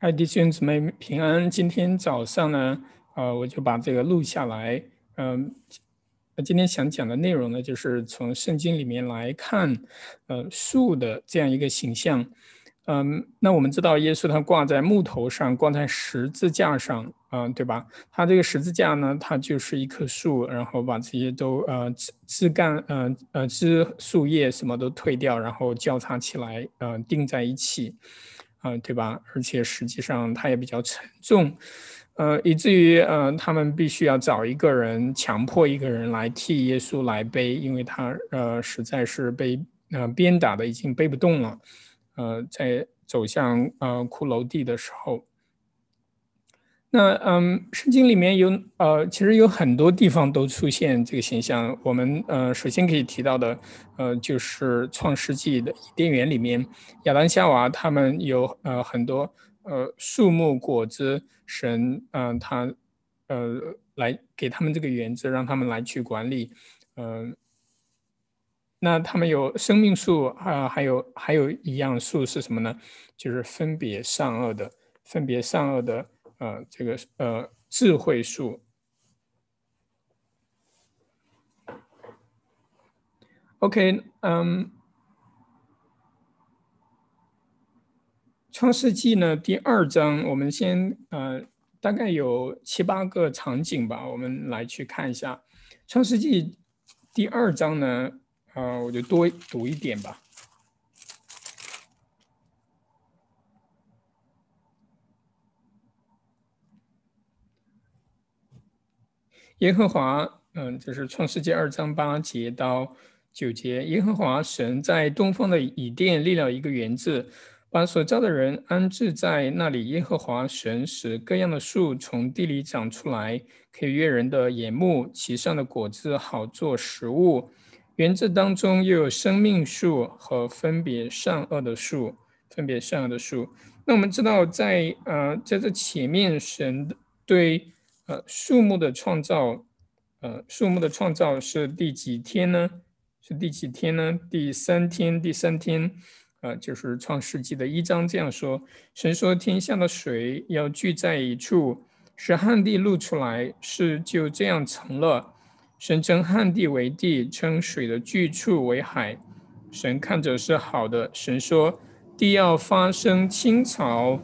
爱，弟兄姊妹平安。今天早上呢，呃，我就把这个录下来。嗯，今天想讲的内容呢，就是从圣经里面来看，呃，树的这样一个形象。嗯，那我们知道耶稣他挂在木头上，挂在十字架上，嗯，对吧？他这个十字架呢，它就是一棵树，然后把这些都呃枝枝干，呃呃枝树叶什么都退掉，然后交叉起来，呃钉在一起。嗯，对吧？而且实际上它也比较沉重，呃，以至于呃，他们必须要找一个人，强迫一个人来替耶稣来背，因为他呃实在是被呃鞭打的已经背不动了，呃，在走向呃骷髅地的时候。那嗯，圣经里面有呃，其实有很多地方都出现这个形象。我们呃，首先可以提到的，呃，就是创世纪的伊甸园里面，亚当夏娃他们有呃很多呃树木果子，神嗯他呃来给他们这个园子，让他们来去管理。嗯，那他们有生命树啊，还有还有一样树是什么呢？就是分别善恶的，分别善恶的。呃，这个呃，智慧树。OK，嗯，创世纪呢第二章，我们先呃，大概有七八个场景吧，我们来去看一下创世纪第二章呢，呃，我就多读一点吧。耶和华，嗯，就是创世纪二章八节到九节。耶和华神在东方的以甸立了一个园子，把所造的人安置在那里。耶和华神使各样的树从地里长出来，可以悦人的眼目，其上的果子好做食物。园子当中又有生命树和分别善恶的树，分别善恶的树。那我们知道，在呃，在这前面，神对。呃，树木的创造，呃，树木的创造是第几天呢？是第几天呢？第三天，第三天，呃，就是创世纪的一章这样说：神说天下的水要聚在一处，使旱地露出来，是就这样成了。神称旱地为地，称水的聚处为海。神看着是好的。神说地要发生青草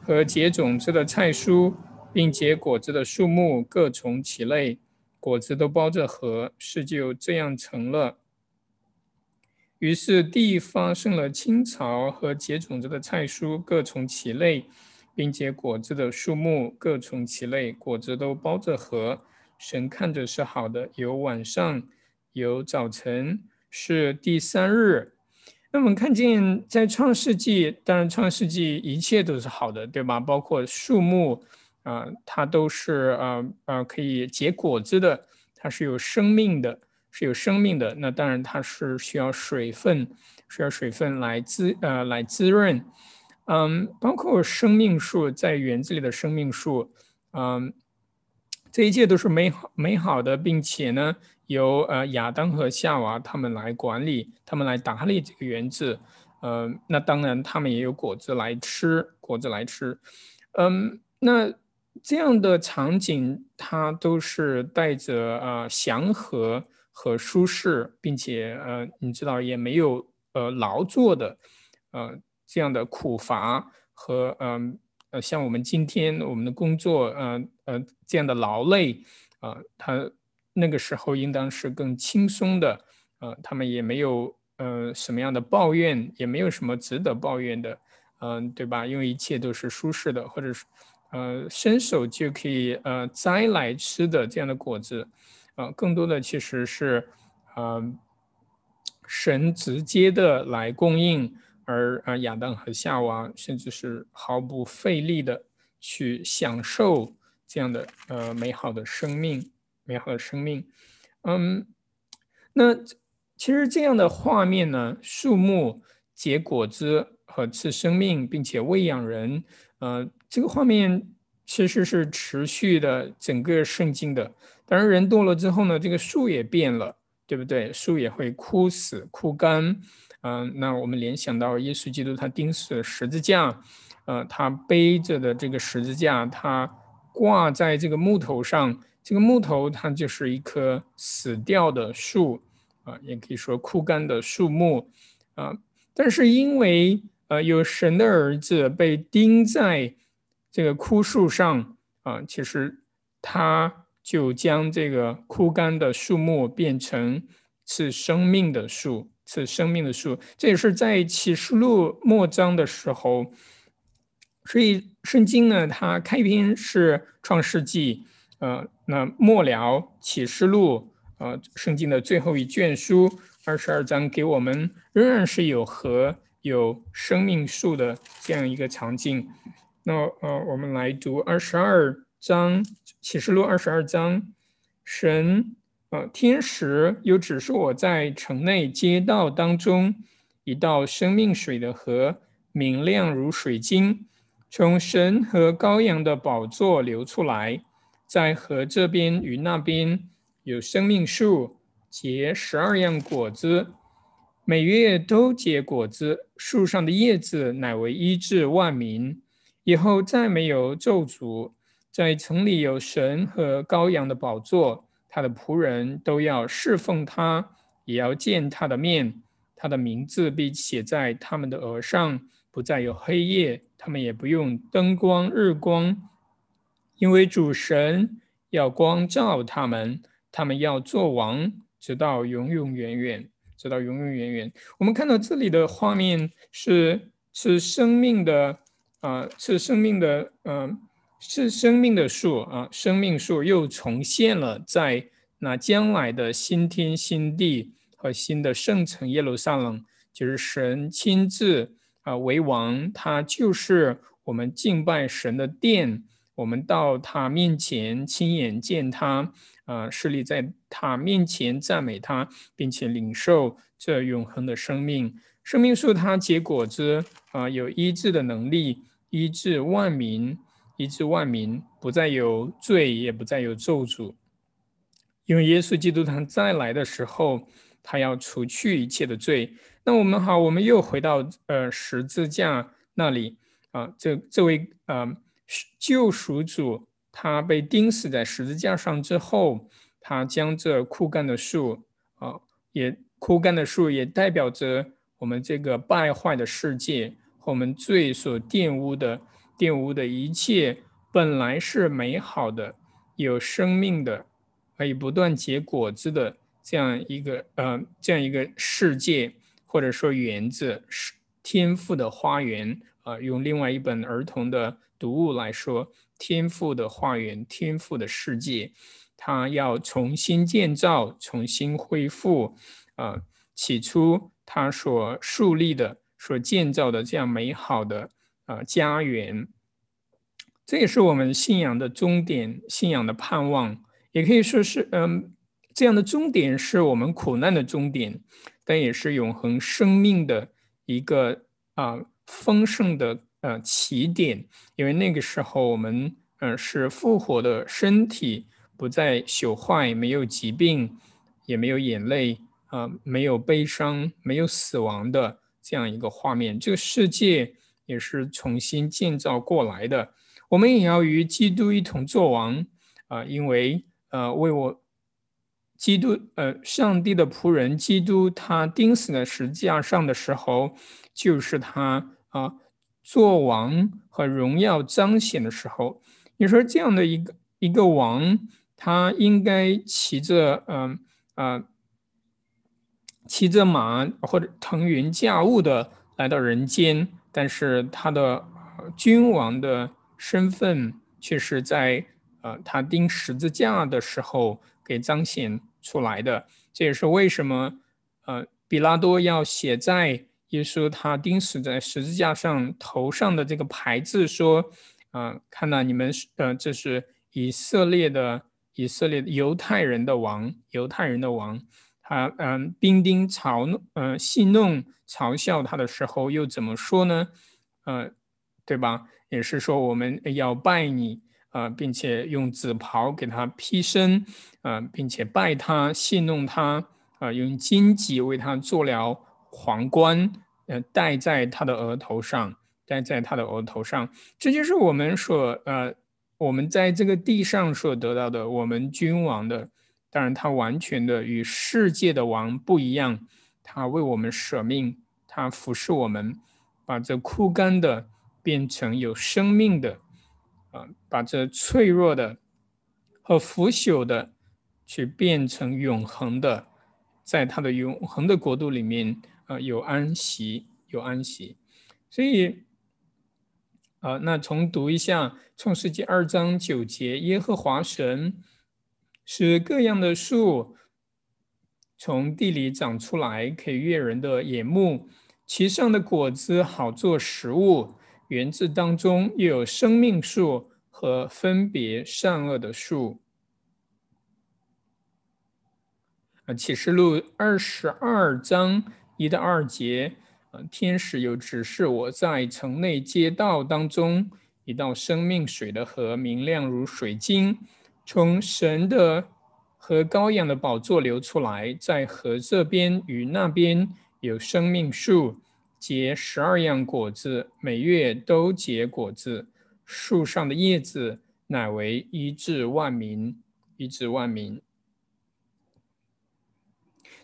和结种子的菜蔬。并结果子的树木各从其类，果子都包着核，事就这样成了。于是地发生了青草和结种子的菜蔬各从其类，并结果子的树木各从其类，果子都包着核。神看着是好的。有晚上，有早晨，是第三日。那我们看见在创世纪，当然创世纪一切都是好的，对吧？包括树木。啊，它都是呃呃可以结果子的，它是有生命的，是有生命的。那当然它是需要水分，需要水分来滋呃来滋润。嗯，包括生命树在园子里的生命树，嗯，这一切都是美好美好的，并且呢，由呃亚当和夏娃他们来管理，他们来打理这个园子。嗯，那当然他们也有果子来吃，果子来吃。嗯，那。这样的场景，它都是带着呃祥和和舒适，并且呃，你知道也没有呃劳作的，呃这样的苦乏和嗯呃像我们今天我们的工作，呃呃这样的劳累，啊，他那个时候应当是更轻松的，呃，他们也没有呃什么样的抱怨，也没有什么值得抱怨的，嗯，对吧？因为一切都是舒适的，或者是。呃，伸手就可以呃摘来吃的这样的果子，啊，更多的其实是，呃，神直接的来供应，而啊亚当和夏娃甚至是毫不费力的去享受这样的呃美好的生命，美好的生命，嗯，那其实这样的画面呢，树木结果子和赐生命，并且喂养人。呃，这个画面其实是持续的，整个圣经的。当然，人多了之后呢，这个树也变了，对不对？树也会枯死、枯干。嗯，那我们联想到耶稣基督他钉死十字架，呃，他背着的这个十字架，他挂在这个木头上，这个木头它就是一棵死掉的树啊，也可以说枯干的树木啊。但是因为呃有神的儿子被钉在这个枯树上啊，其实它就将这个枯干的树木变成是生命的树。是生命的树，这也是在启示录末章的时候，所以圣经呢，它开篇是创世纪，呃，那末了启示录，呃，圣经的最后一卷书二十二章给我们仍然是有和有生命树的这样一个场景。那呃，我们来读二十二章启示录二十二章，神。呃，天使又指示我在城内街道当中一道生命水的河，明亮如水晶，从神和羔羊的宝座流出来，在河这边与那边有生命树，结十二样果子，每月都结果子，树上的叶子乃为医治万民。以后再没有咒诅，在城里有神和羔羊的宝座。他的仆人都要侍奉他，也要见他的面。他的名字被写在他们的额上，不再有黑夜，他们也不用灯光、日光，因为主神要光照他们。他们要做王，直到永永远远，直到永永远远。我们看到这里的画面是是生命的啊，是生命的嗯。是生命的树啊，生命树又重现了在那将来的新天新地和新的圣城耶路撒冷，就是神亲自啊为王，他就是我们敬拜神的殿，我们到他面前亲眼见他啊，势力在他面前赞美他，并且领受这永恒的生命。生命树它结果子啊，有医治的能力，医治万民。医治万民，不再有罪，也不再有咒诅，因为耶稣基督他再来的时候，他要除去一切的罪。那我们好，我们又回到呃十字架那里啊，这这位呃救赎主，他被钉死在十字架上之后，他将这枯干的树啊，也枯干的树也代表着我们这个败坏的世界和我们罪所玷污的。玷污的一切本来是美好的、有生命的、可以不断结果子的这样一个呃这样一个世界，或者说园子是天赋的花园啊。用另外一本儿童的读物来说，天赋的花园、天赋的世界，它要重新建造、重新恢复啊。起初它所树立的、所建造的这样美好的。啊，家园，这也是我们信仰的终点，信仰的盼望，也可以说是，嗯，这样的终点是我们苦难的终点，但也是永恒生命的一个啊丰盛的呃起点，因为那个时候我们嗯是复活的身体，不再朽坏，没有疾病，也没有眼泪啊，没有悲伤，没有死亡的这样一个画面，这个世界。也是重新建造过来的。我们也要与基督一同作王啊！因为呃，为我基督呃，上帝的仆人基督，他钉死在十字架上的时候，就是他啊，做王和荣耀彰显的时候。你说这样的一个一个王，他应该骑着嗯啊，骑着马或者腾云驾雾的来到人间。但是他的君王的身份却是在呃他钉十字架的时候给彰显出来的，这也是为什么呃比拉多要写在耶稣他钉死在十字架上头上的这个牌子说，啊看到你们呃这是以色列的以色列犹太人的王，犹太人的王。他嗯，兵丁嘲弄，嗯，戏弄、嘲笑他的时候，又怎么说呢？呃，对吧？也是说我们要拜你，啊，并且用紫袍给他披身，啊，并且拜他，戏弄他，啊，用荆棘为他做了皇冠，呃，戴在他的额头上，戴在他的额头上。这就是我们所呃，我们在这个地上所得到的，我们君王的。当然，他完全的与世界的王不一样，他为我们舍命，他服侍我们，把这枯干的变成有生命的，啊，把这脆弱的和腐朽的去变成永恒的，在他的永恒的国度里面，啊，有安息，有安息。所以，啊，那重读一下创世纪二章九节，耶和华神。使各样的树从地里长出来，可以悦人的眼目，其上的果子好做食物。园子当中又有生命树和分别善恶的树。啊，启示录二十二章一到二节，啊，天使又指示我在城内街道当中一道生命水的河，明亮如水晶。从神的和羔羊的宝座流出来，在河这边与那边有生命树，结十二样果子，每月都结果子。树上的叶子乃为医治万民，医治万民。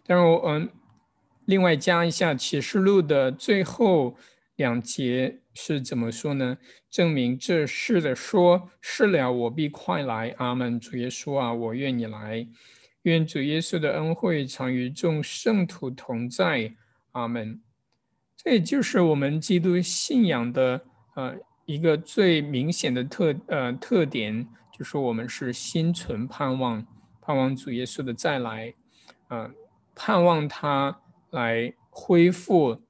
当然，我嗯，另外加一下启示录的最后两节。是怎么说呢？证明这事的说，是了，我必快来。阿门。主耶稣啊，我愿你来。愿主耶稣的恩惠常与众圣徒同在。阿门。这也就是我们基督信仰的呃一个最明显的特呃特点，就是我们是心存盼望，盼望主耶稣的再来，呃，盼望他来恢复。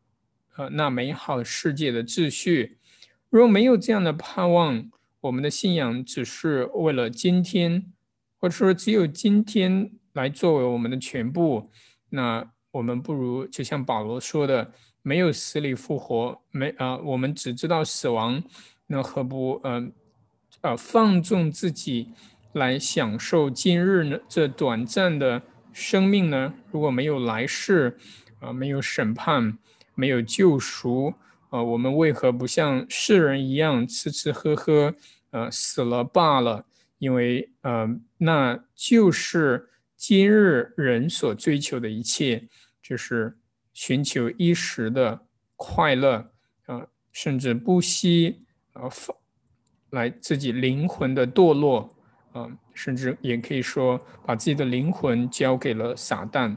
呃，那美好世界的秩序，如果没有这样的盼望，我们的信仰只是为了今天，或者说只有今天来作为我们的全部，那我们不如就像保罗说的，没有死里复活，没啊，我们只知道死亡，那何不呃呃放纵自己来享受今日呢？这短暂的生命呢？如果没有来世，啊，没有审判。没有救赎，呃，我们为何不像世人一样吃吃喝喝，呃，死了罢了？因为，呃，那就是今日人所追求的一切，就是寻求一时的快乐，啊，甚至不惜，呃，来自己灵魂的堕落，啊，甚至也可以说把自己的灵魂交给了撒旦。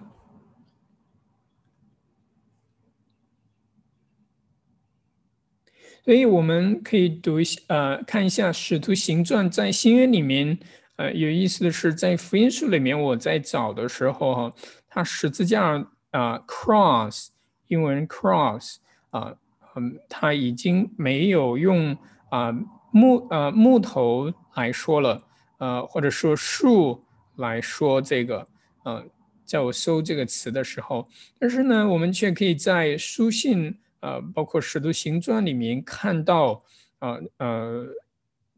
所以我们可以读一下，呃，看一下《使徒行传》在新约里面，呃，有意思的是，在福音书里面，我在找的时候，哈，它十字架啊，cross，英文 cross，啊，嗯，它已经没有用啊木呃木头来说了，呃，或者说树来说这个，嗯，在我搜这个词的时候，但是呢，我们却可以在书信。呃，包括《使徒行传》里面看到，呃呃，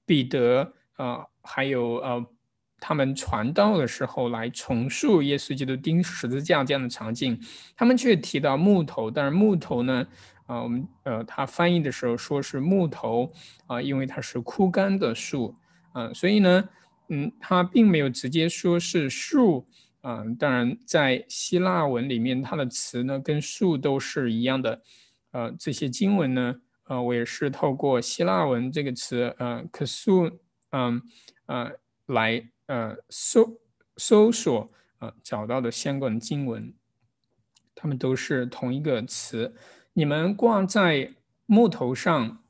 彼得啊，还有呃，他们传道的时候来重塑耶稣基督钉十字架这样的场景，他们却提到木头，但是木头呢，啊，我们呃，他翻译的时候说是木头啊，因为它是枯干的树，啊，所以呢，嗯，他并没有直接说是树，啊，当然在希腊文里面，它的词呢跟树都是一样的。呃，这些经文呢，呃，我也是透过希腊文这个词，呃，可数，嗯，呃，来呃搜搜索，呃，找到的相关经文，他们都是同一个词。你们挂在木头上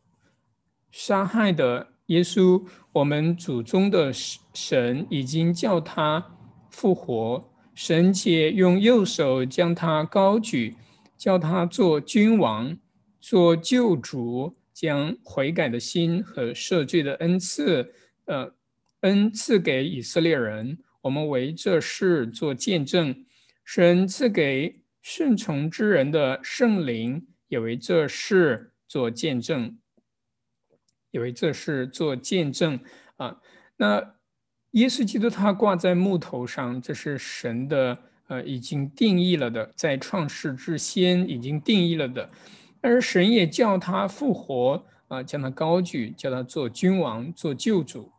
杀害的耶稣，我们祖宗的神已经叫他复活，神且用右手将他高举。叫他做君王，做救主，将悔改的心和赦罪的恩赐，呃，恩赐给以色列人。我们为这事做见证。神赐给顺从之人的圣灵，也为这事做见证，也为这事做见证。啊，那耶稣基督他挂在木头上，这是神的。呃，已经定义了的，在创世之先已经定义了的，而神也叫他复活，啊，将他高举，叫他做君王，做救主，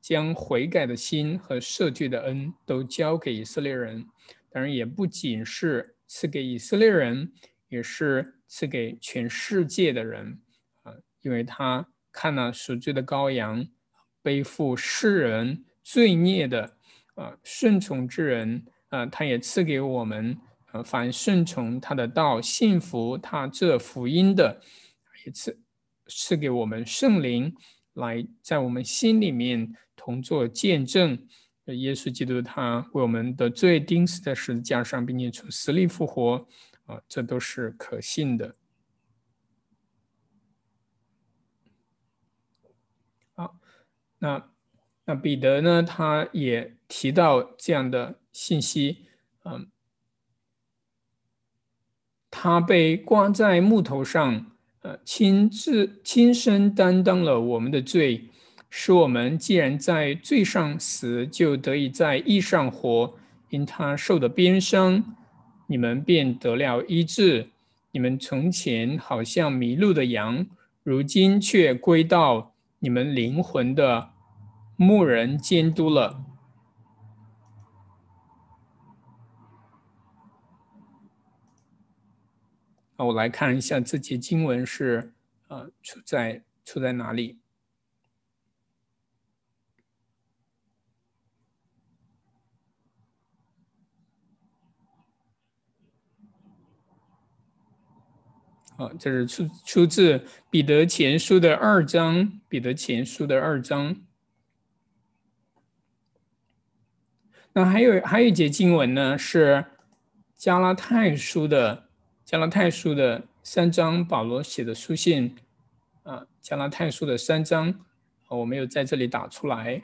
将悔改的心和赦罪的恩都交给以色列人。当然，也不仅是赐给以色列人，也是赐给全世界的人啊，因为他看了赎罪的羔羊，背负世人罪孽的啊顺从之人啊，他也赐给我们呃，凡顺从他的道、信服他这福音的，也赐赐给我们圣灵，来在我们心里面同作见证。耶稣基督他为我们的罪钉死在十字架上，并且从死里复活，啊，这都是可信的。好，那那彼得呢？他也提到这样的信息，嗯，他被挂在木头上，呃，亲自亲身担当了我们的罪。使我们既然在罪上死，就得以在义上活。因他受的鞭伤，你们便得了医治。你们从前好像迷路的羊，如今却归到你们灵魂的牧人监督了。那我来看一下这节经文是呃出在出在哪里。啊，这是出出自彼得前书的二章，彼得前书的二章。那还有还有一节经文呢，是加拉太书的加拉太书的三章，保罗写的书信啊，加拉太书的三章，我没有在这里打出来，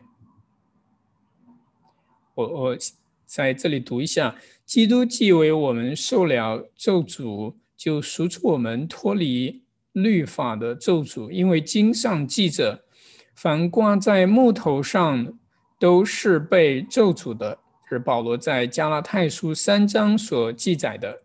我我在这里读一下：基督既为我们受了咒诅。就赎出我们脱离律法的咒诅，因为经上记着，凡挂在木头上都是被咒诅的。是保罗在加拉太书三章所记载的。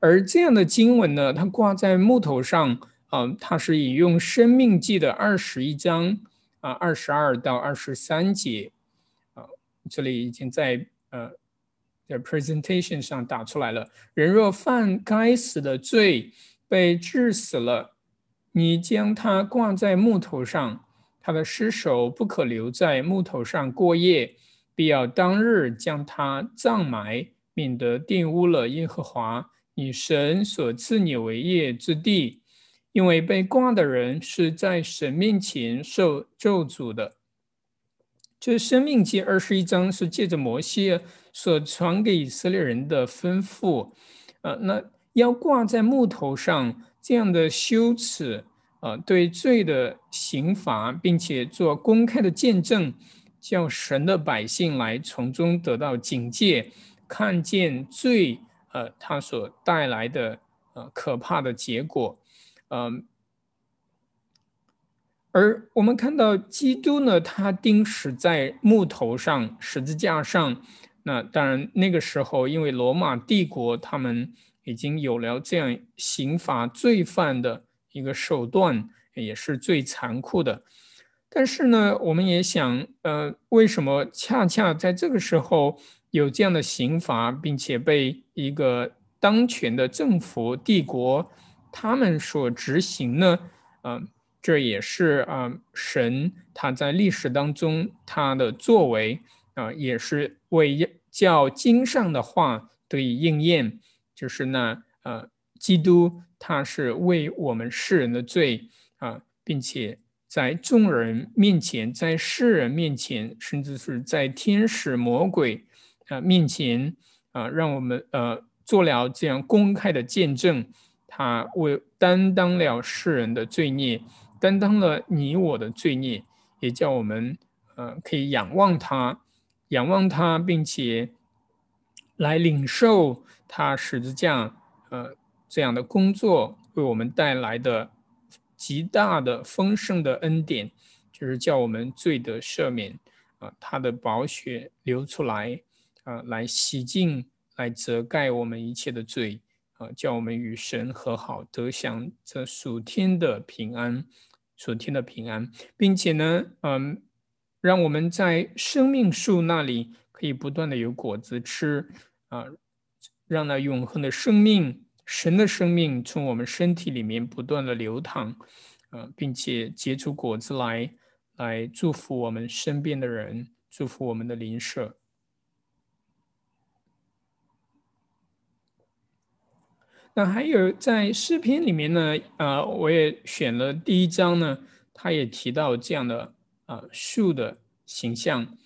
而这样的经文呢，它挂在木头上啊，它是引用《生命记》的二十一章啊，二十二到二十三节啊，这里已经在呃。在 presentation 上打出来了。人若犯该死的罪，被治死了，你将他挂在木头上，他的尸首不可留在木头上过夜，必要当日将他葬埋，免得玷污了耶和华你神所赐你为业之地。因为被挂的人是在神面前受咒诅的。这《生命记》二十一章是借着摩西。所传给以色列人的吩咐，呃，那要挂在木头上这样的羞耻，呃，对罪的刑罚，并且做公开的见证，叫神的百姓来从中得到警戒，看见罪，呃，它所带来的呃可怕的结果，嗯，而我们看到基督呢，他钉死在木头上，十字架上。那当然，那个时候，因为罗马帝国他们已经有了这样刑罚罪犯的一个手段，也是最残酷的。但是呢，我们也想，呃，为什么恰恰在这个时候有这样的刑罚，并且被一个当权的政府帝国他们所执行呢？啊，这也是啊，神他在历史当中他的作为。啊，也是为叫经上的话得以应验，就是那呃，基督他是为我们世人的罪啊，并且在众人面前，在世人面前，甚至是在天使魔鬼啊面前啊，让我们呃做了这样公开的见证，他为担当了世人的罪孽，担当了你我的罪孽，也叫我们呃可以仰望他。仰望他，并且来领受他十字架，呃，这样的工作为我们带来的极大的丰盛的恩典，就是叫我们罪得赦免，啊，他的宝血流出来，啊，来洗净，来遮盖我们一切的罪，啊，叫我们与神和好，得享这属天的平安，属天的平安，并且呢，嗯，让我们在生命树那里可以不断的有果子吃啊，让那永恒的生命，神的生命从我们身体里面不断的流淌，啊，并且结出果子来，来祝福我们身边的人，祝福我们的邻舍。那还有在诗篇里面呢，啊，我也选了第一章呢，他也提到这样的啊树的形象，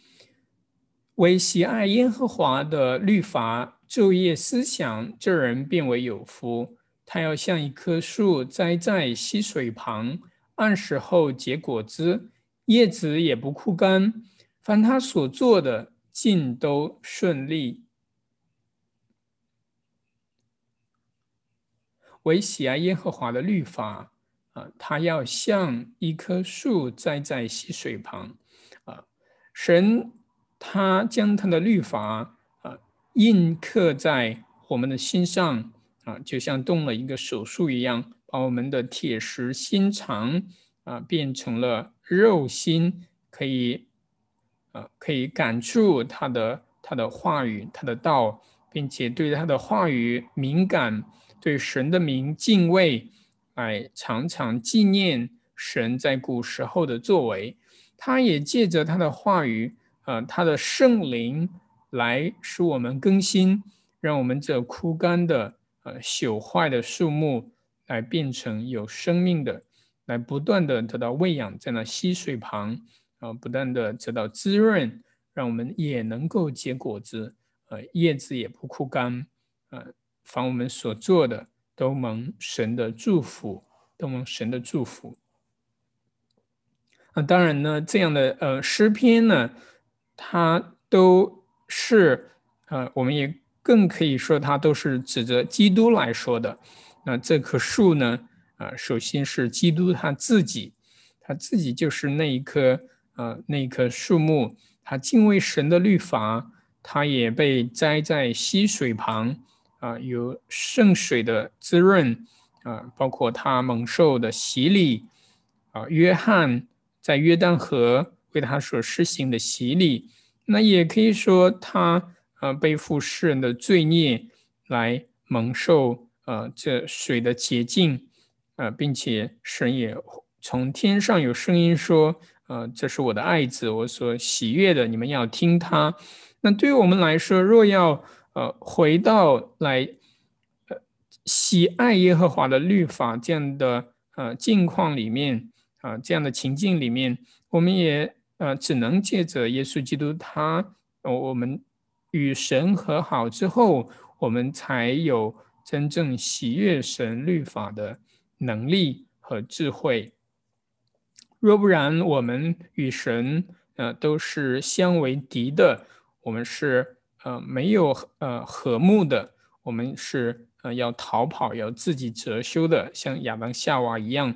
为喜爱耶和华的律法，昼夜思想，这人变为有福。他要像一棵树栽在溪水旁，按时候结果子，叶子也不枯干，凡他所做的尽都顺利。为喜爱耶和华的律法啊，他要像一棵树栽在溪水旁啊。神他将他的律法印刻在我们的心上啊，就像动了一个手术一样，把我们的铁石心肠啊变成了肉心，可以啊可以感触他的他的话语，他的道，并且对他的话语敏感。对神的名敬畏，哎，常常纪念神在古时候的作为。他也借着他的话语，呃，他的圣灵来使我们更新，让我们这枯干的、呃朽坏的树木，来变成有生命的，来不断的得到喂养，在那溪水旁，啊，不断的得到滋润，让我们也能够结果子，呃，叶子也不枯干，呃。凡我们所做的，都蒙神的祝福，都蒙神的祝福。啊，当然呢，这样的呃诗篇呢，它都是呃，我们也更可以说，它都是指着基督来说的。那这棵树呢，啊，首先是基督他自己，他自己就是那一棵呃那一棵树木，他敬畏神的律法，他也被栽在溪水旁。啊，有圣水的滋润啊，包括他蒙受的洗礼啊，约翰在约旦河为他所施行的洗礼，那也可以说他啊背负世人的罪孽来蒙受啊这水的洁净啊，并且神也从天上有声音说，呃，这是我的爱子，我所喜悦的，你们要听他。那对于我们来说，若要呃，回到来，呃，喜爱耶和华的律法这样的呃境况里面啊，这样的情境里面，我们也呃只能借着耶稣基督他，呃我们与神和好之后，我们才有真正喜悦神律法的能力和智慧。若不然，我们与神呃都是相为敌的，我们是。呃，没有呃和睦的，我们是呃要逃跑，要自己折修的，像亚当夏娃一样，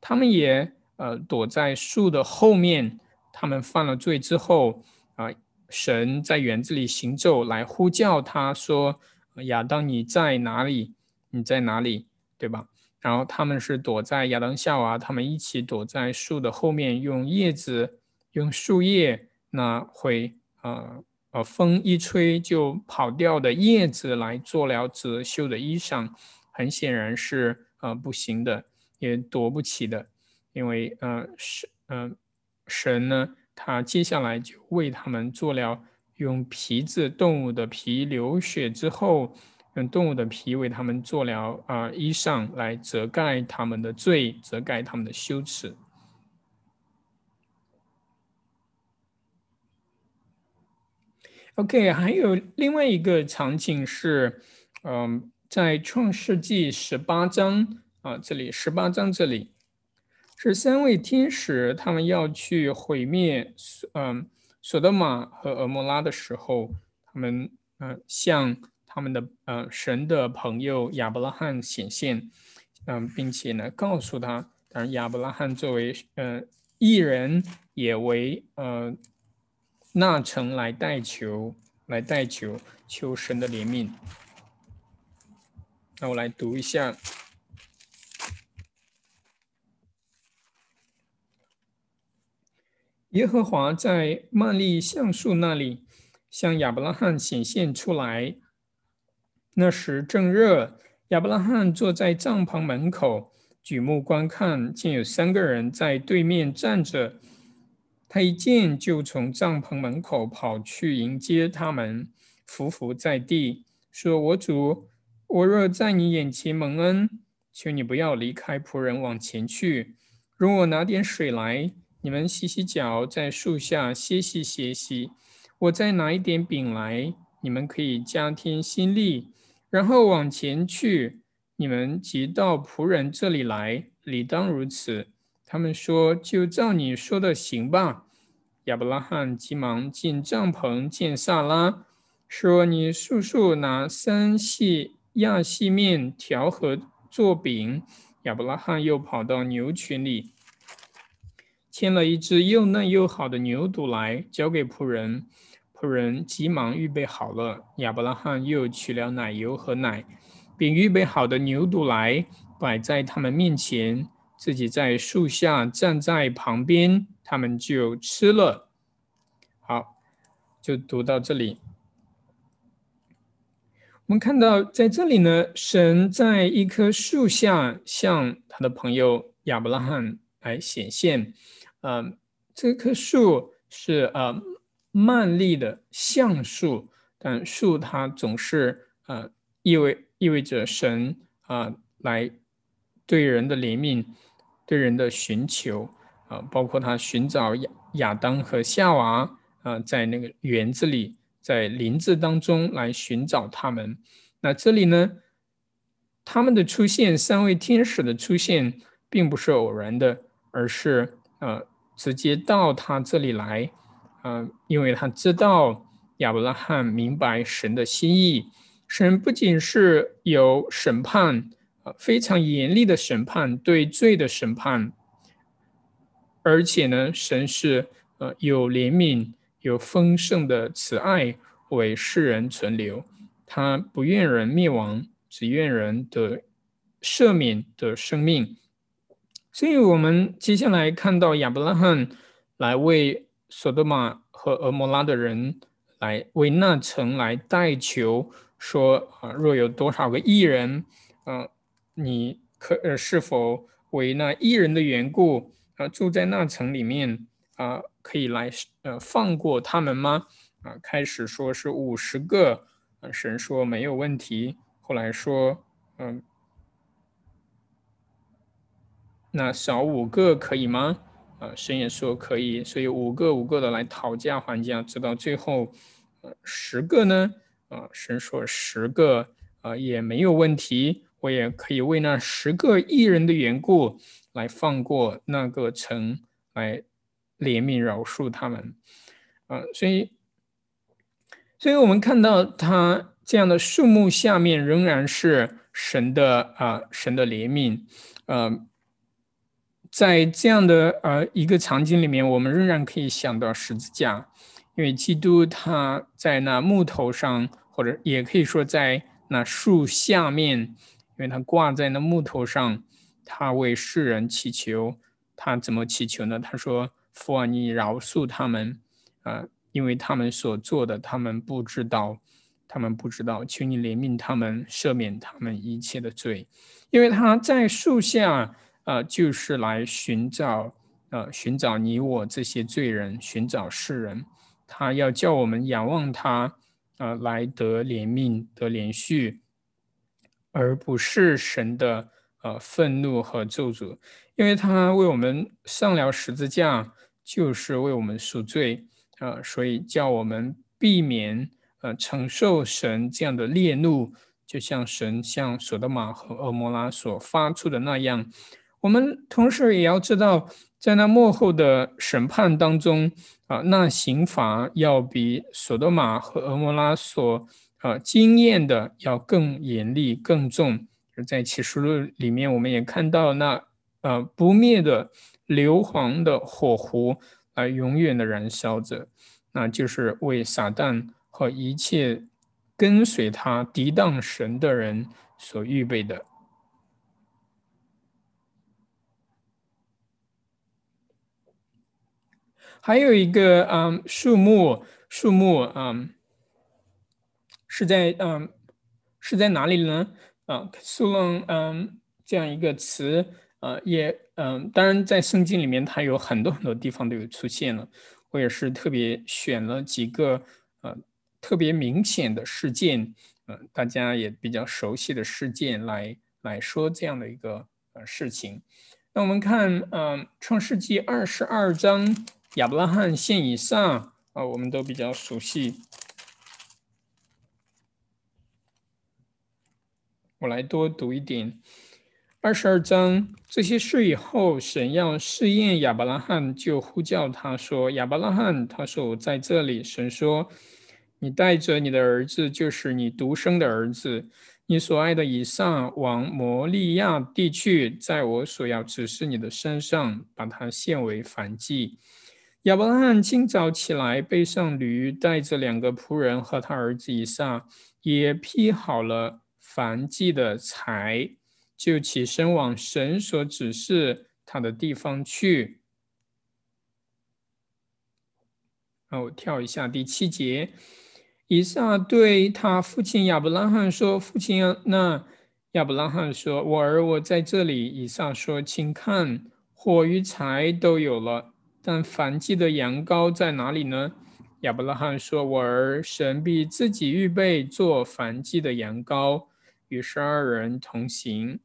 他们也呃躲在树的后面，他们犯了罪之后啊，神在园子里行咒来呼叫他说：“亚当你在哪里？你在哪里？对吧？”然后他们是躲在亚当夏娃，他们一起躲在树的后面，用叶子、用树叶，那会啊。呃，风一吹就跑掉的叶子来做了遮羞的衣裳，很显然是呃不行的，也躲不起的，因为呃是嗯神呢，他接下来就为他们做了用皮子动物的皮流血之后，用动物的皮为他们做了啊衣裳来遮盖他们的罪，遮盖他们的羞耻。OK，还有另外一个场景是，嗯，在创世纪十八章啊，这里十八章这里是三位天使，他们要去毁灭，嗯，索德玛和俄摩拉的时候，他们嗯向他们的呃神的朋友亚伯拉罕显现，嗯，并且呢告诉他，当然亚伯拉罕作为呃艺人，也为呃。那城来代求，来代求，求神的怜悯。那我来读一下。耶和华在曼利橡树那里向亚伯拉罕显现出来。那时正热，亚伯拉罕坐在帐篷门口，举目观看，见有三个人在对面站着。他一见，就从帐篷门口跑去迎接他们，伏伏在地，说：“我主，我若在你眼前蒙恩，求你不要离开仆人往前去，容我拿点水来。”你们洗洗脚，在树下歇息歇息。我再拿一点饼来，你们可以加添心力，然后往前去。你们即到仆人这里来，理当如此。他们说：“就照你说的行吧。”亚伯拉罕急忙进帐篷见萨拉，说：“你速速拿三细亚细面条和做饼。”亚伯拉罕又跑到牛群里。牵了一只又嫩又好的牛犊来，交给仆人。仆人急忙预备好了。亚伯拉罕又取了奶油和奶，并预备好的牛犊来，摆在他们面前，自己在树下站在旁边，他们就吃了。好，就读到这里。我们看到，在这里呢，神在一棵树下向他的朋友亚伯拉罕来显现。嗯，这棵树是呃曼丽的橡树，但树它总是呃意味意味着神啊来对人的怜悯，对人的寻求啊，包括他寻找亚亚当和夏娃啊，在那个园子里，在林子当中来寻找他们。那这里呢，他们的出现，三位天使的出现，并不是偶然的，而是呃。直接到他这里来，啊，因为他知道亚伯拉罕明白神的心意。神不仅是有审判，啊，非常严厉的审判，对罪的审判，而且呢，神是呃有怜悯、有丰盛的慈爱，为世人存留。他不愿人灭亡，只愿人得赦免的生命。所以，我们接下来看到亚伯拉罕来为索多玛和俄摩拉的人来为那城来代求，说啊，若有多少个艺人，啊，你可呃是否为那艺人的缘故啊住在那城里面啊，可以来呃放过他们吗？啊，开始说是五十个，啊，神说没有问题，后来说嗯。那少五个可以吗？啊，神也说可以，所以五个五个的来讨价还价，直到最后，呃，十个呢？啊，神说十个啊也没有问题，我也可以为那十个艺人的缘故来放过那个城，来怜悯饶恕他们。啊，所以，所以我们看到他这样的树木下面仍然是神的啊，神的怜悯，呃。在这样的呃一个场景里面，我们仍然可以想到十字架，因为基督他在那木头上，或者也可以说在那树下面，因为他挂在那木头上，他为世人祈求。他怎么祈求呢？他说：“父啊，你饶恕他们，啊，因为他们所做的，他们不知道，他们不知道，求你怜悯他们，赦免他们一切的罪，因为他在树下。”呃，就是来寻找，呃，寻找你我这些罪人，寻找世人，他要叫我们仰望他，呃，来得怜悯，得连续，而不是神的呃愤怒和咒诅，因为他为我们上了十字架，就是为我们赎罪，啊，所以叫我们避免呃承受神这样的烈怒，就像神向索德玛和俄摩拉所发出的那样。我们同时也要知道，在那幕后的审判当中，啊，那刑罚要比索多玛和俄摩拉所啊经验的要更严厉、更重。而在启示录里面，我们也看到那呃不灭的硫磺的火湖啊，永远的燃烧着，那就是为撒旦和一切跟随他、抵挡神的人所预备的。还有一个嗯，树木，树木嗯，是在嗯，是在哪里呢？啊，苏楞嗯，这样一个词啊，也嗯，当然在圣经里面，它有很多很多地方都有出现了。我也是特别选了几个呃特别明显的事件，呃，大家也比较熟悉的事件来来说这样的一个呃事情。那我们看嗯，创世纪二十二章。亚伯拉罕献以上啊，我们都比较熟悉。我来多读一点。二十二章这些事以后，神要试验亚伯拉罕，就呼叫他说：“亚伯拉罕。”他说：“我在这里。”神说：“你带着你的儿子，就是你独生的儿子，你所爱的以撒，往摩利亚地去，在我所要指示你的山上，把它献为燔祭。”亚伯拉罕清早起来，背上驴，带着两个仆人和他儿子以撒，也劈好了燔祭的柴，就起身往神所指示他的地方去。啊，我跳一下第七节，以撒对他父亲亚伯拉罕说：“父亲啊，那亚伯拉罕说：我儿，我在这里。”以撒说：“请看，火与柴都有了。”但燔祭的羊羔在哪里呢？亚伯拉罕说：“我儿，神必自己预备做燔祭的羊羔。”于是二人同行。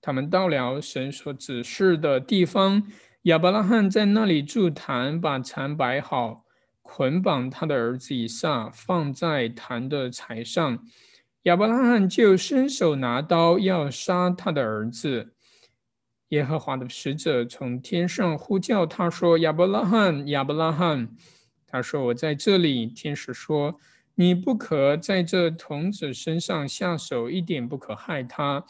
他们到了神所指示的地方，亚伯拉罕在那里筑坛，把柴摆好，捆绑他的儿子以撒，放在坛的柴上。亚伯拉罕就伸手拿刀要杀他的儿子。耶和华的使者从天上呼叫他说：“亚伯拉罕，亚伯拉罕。”他说：“我在这里。”天使说：“你不可在这童子身上下手，一点不可害他。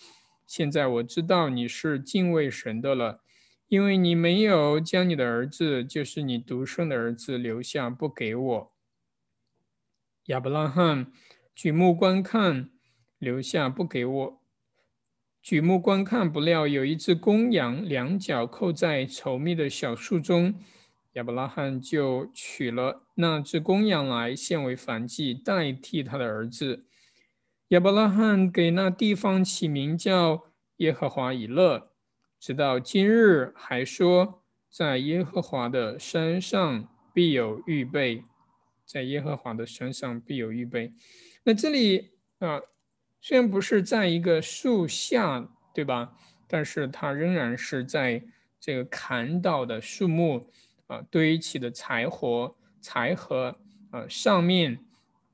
现在我知道你是敬畏神的了，因为你没有将你的儿子，就是你独生的儿子留下不给我。”亚伯拉罕举目观看，留下不给我。举目观看，不料有一只公羊，两脚扣在稠密的小树中。亚伯拉罕就取了那只公羊来献为燔祭，代替他的儿子。亚伯拉罕给那地方起名叫耶和华以勒，直到今日还说，在耶和华的山上必有预备，在耶和华的山上必有预备。那这里啊。虽然不是在一个树下，对吧？但是他仍然是在这个砍倒的树木啊堆起的柴火柴禾啊上面，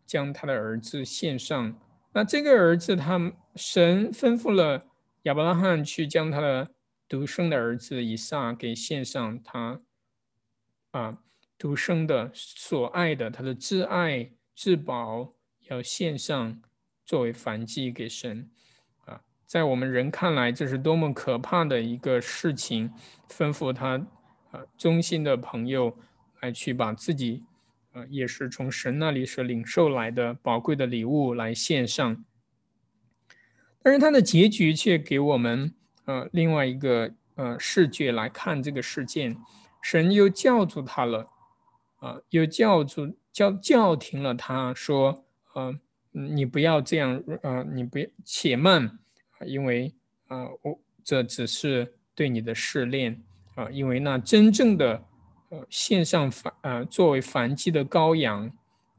将他的儿子献上。那这个儿子，他神吩咐了亚伯拉罕去将他的独生的儿子以撒给献上，他啊独生的所爱的，他的挚爱至宝要献上。作为反击给神，啊，在我们人看来，这是多么可怕的一个事情！吩咐他，啊，忠心的朋友来去把自己，啊，也是从神那里所领受来的宝贵的礼物来献上。但是他的结局却给我们，呃，另外一个呃视觉来看这个事件。神又叫住他了，啊，又叫住叫叫停了他，说，嗯。你不要这样，呃，你不要且慢，因为啊，我这只是对你的试炼啊，因为那真正的呃线上反啊作为凡祭的羔羊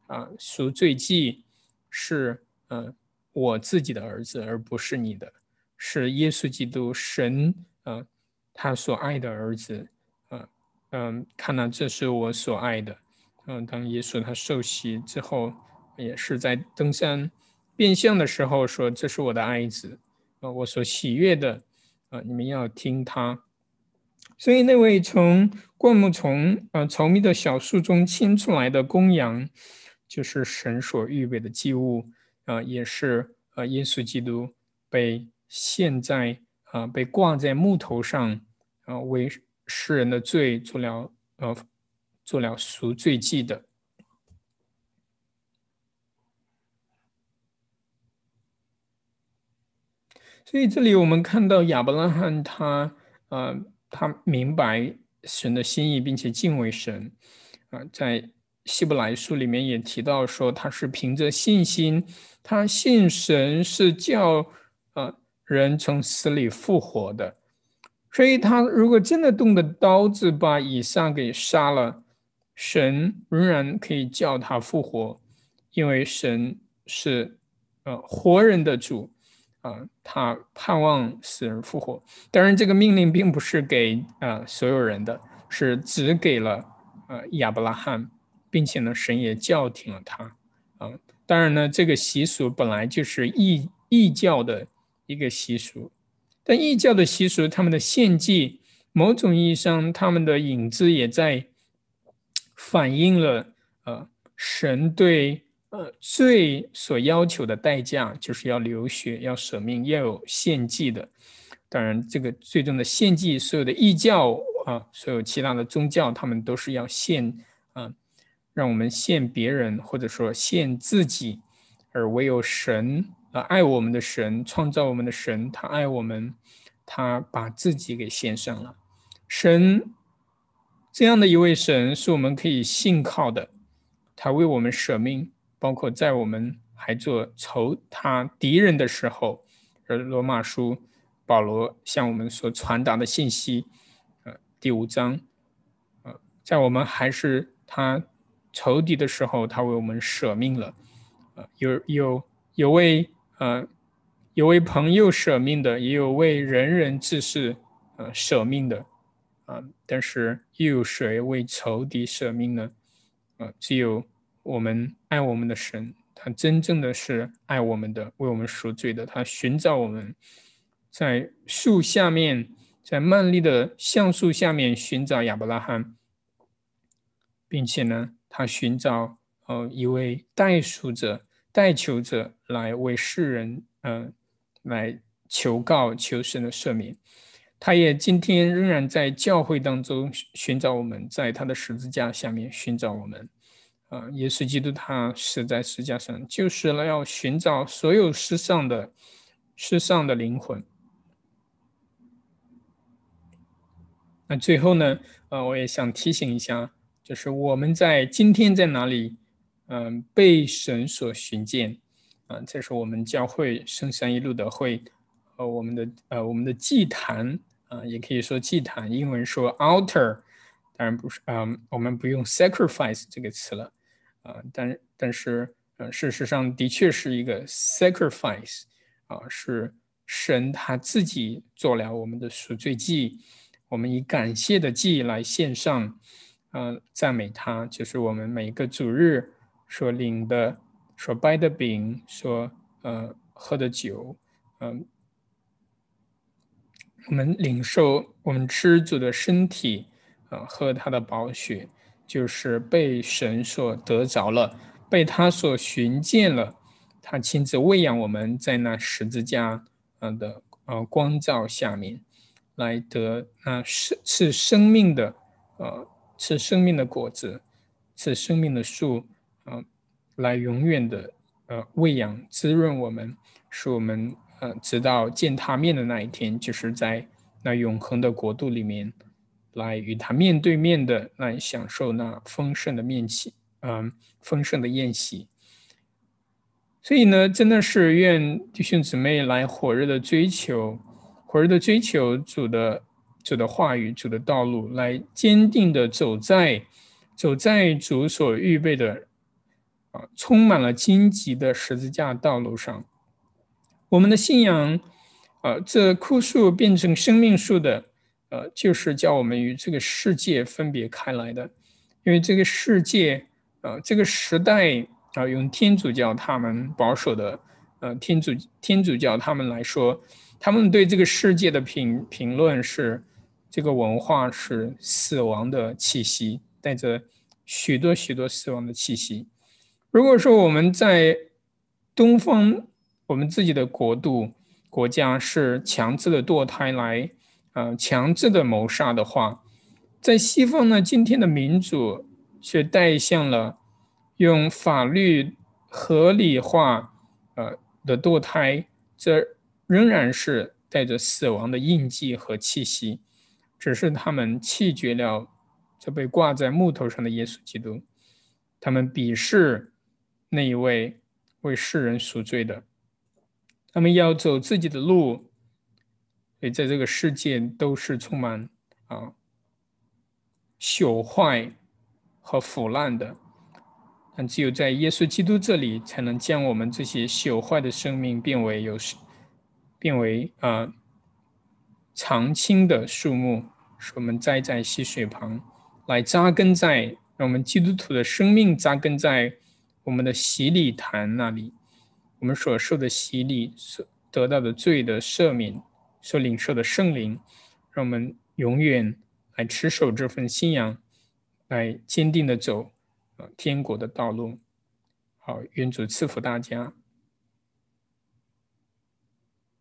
啊赎罪祭是呃我自己的儿子，而不是你的，是耶稣基督神啊他所爱的儿子啊嗯，看到这是我所爱的，嗯，当耶稣他受洗之后。也是在登山变相的时候说：“这是我的爱子，啊，我所喜悦的，啊，你们要听他。”所以那位从灌木丛啊稠密的小树中牵出来的公羊，就是神所预备的祭物啊，也是啊，耶稣基督被现在啊，被挂在木头上啊，为世人的罪做了呃，做了赎罪祭的。所以这里我们看到亚伯拉罕他呃他明白神的心意，并且敬畏神啊，在希伯来书里面也提到说他是凭着信心，他信神是叫啊人从死里复活的，所以他如果真的动的刀子把以撒给杀了，神仍然可以叫他复活，因为神是呃活人的主。啊，他盼望死人复活。当然，这个命令并不是给啊所有人的，是只给了呃亚伯拉罕，并且呢，神也叫停了他。啊，当然呢，这个习俗本来就是异异教的一个习俗，但异教的习俗，他们的献祭，某种意义上，他们的影子也在反映了呃神对。呃，罪所要求的代价就是要流血、要舍命、要有献祭的。当然，这个最终的献祭，所有的异教啊，所有其他的宗教，他们都是要献啊，让我们献别人，或者说献自己。而唯有神啊，爱我们的神，创造我们的神，他爱我们，他把自己给献上了。神这样的一位神，是我们可以信靠的，他为我们舍命。包括在我们还做仇他敌人的时候，而罗马书保罗向我们所传达的信息，呃，第五章，呃，在我们还是他仇敌的时候，他为我们舍命了，呃，有有有为呃有为朋友舍命的，也有为人人志士呃舍命的，啊，但是又有谁为仇敌舍命呢？啊，只有。我们爱我们的神，他真正的是爱我们的，为我们赎罪的。他寻找我们，在树下面，在曼丽的橡树下面寻找亚伯拉罕，并且呢，他寻找呃一位代赎者、代求者来为世人，嗯，来求告求神的赦免。他也今天仍然在教会当中寻找我们，在他的十字架下面寻找我们。啊，耶稣基督他死在十字架上，就是了要寻找所有世上的世上的灵魂。那最后呢，呃，我也想提醒一下，就是我们在今天在哪里，嗯，被神所寻见，啊，这是我们教会圣山一路的会，和我们的呃我们的祭坛，啊，也可以说祭坛，英文说 altar，当然不是，嗯，我们不用 sacrifice 这个词了。啊，但但是，呃，事实上的确是一个 sacrifice，啊，是神他自己做了我们的赎罪祭，我们以感谢的祭来献上，啊，赞美他，就是我们每个主日所领的、所掰的饼、所呃喝的酒，嗯，我们领受、我们吃主的身体，啊，喝他的宝血。就是被神所得着了，被他所寻见了，他亲自喂养我们在那十字架呃的呃光照下面，来得那是是生命的呃是生命的果子，是生命的树啊，来永远的呃喂养滋润我们，使我们呃直到见他面的那一天，就是在那永恒的国度里面。来与他面对面的来享受那丰盛的面席，嗯，丰盛的宴席。所以呢，真的是愿弟兄姊妹来火热的追求，火热的追求主的主的话语，主的道路，来坚定的走在走在主所预备的啊，充满了荆棘的十字架道路上。我们的信仰，啊，这枯树变成生命树的。呃，就是叫我们与这个世界分别开来的，因为这个世界，呃，这个时代啊，用天主教他们保守的，呃，天主天主教他们来说，他们对这个世界的评评论是，这个文化是死亡的气息，带着许多许多死亡的气息。如果说我们在东方，我们自己的国度国家是强制的堕胎来。呃，强制的谋杀的话，在西方呢，今天的民主却带向了用法律合理化呃的堕胎。这仍然是带着死亡的印记和气息，只是他们弃绝了这被挂在木头上的耶稣基督，他们鄙视那一位为世人赎罪的，他们要走自己的路，所以在这个世界都是充满啊朽坏和腐烂的。但只有在耶稣基督这里，才能将我们这些朽坏的生命变为有，变为啊常青的树木，使我们栽在溪水旁，来扎根在让我们基督徒的生命扎根在我们的洗礼坛那里，我们所受的洗礼所得到的罪的赦免，所领受的圣灵，让我们永远来持守这份信仰，来坚定的走。天国的道路，好，愿主赐福大家。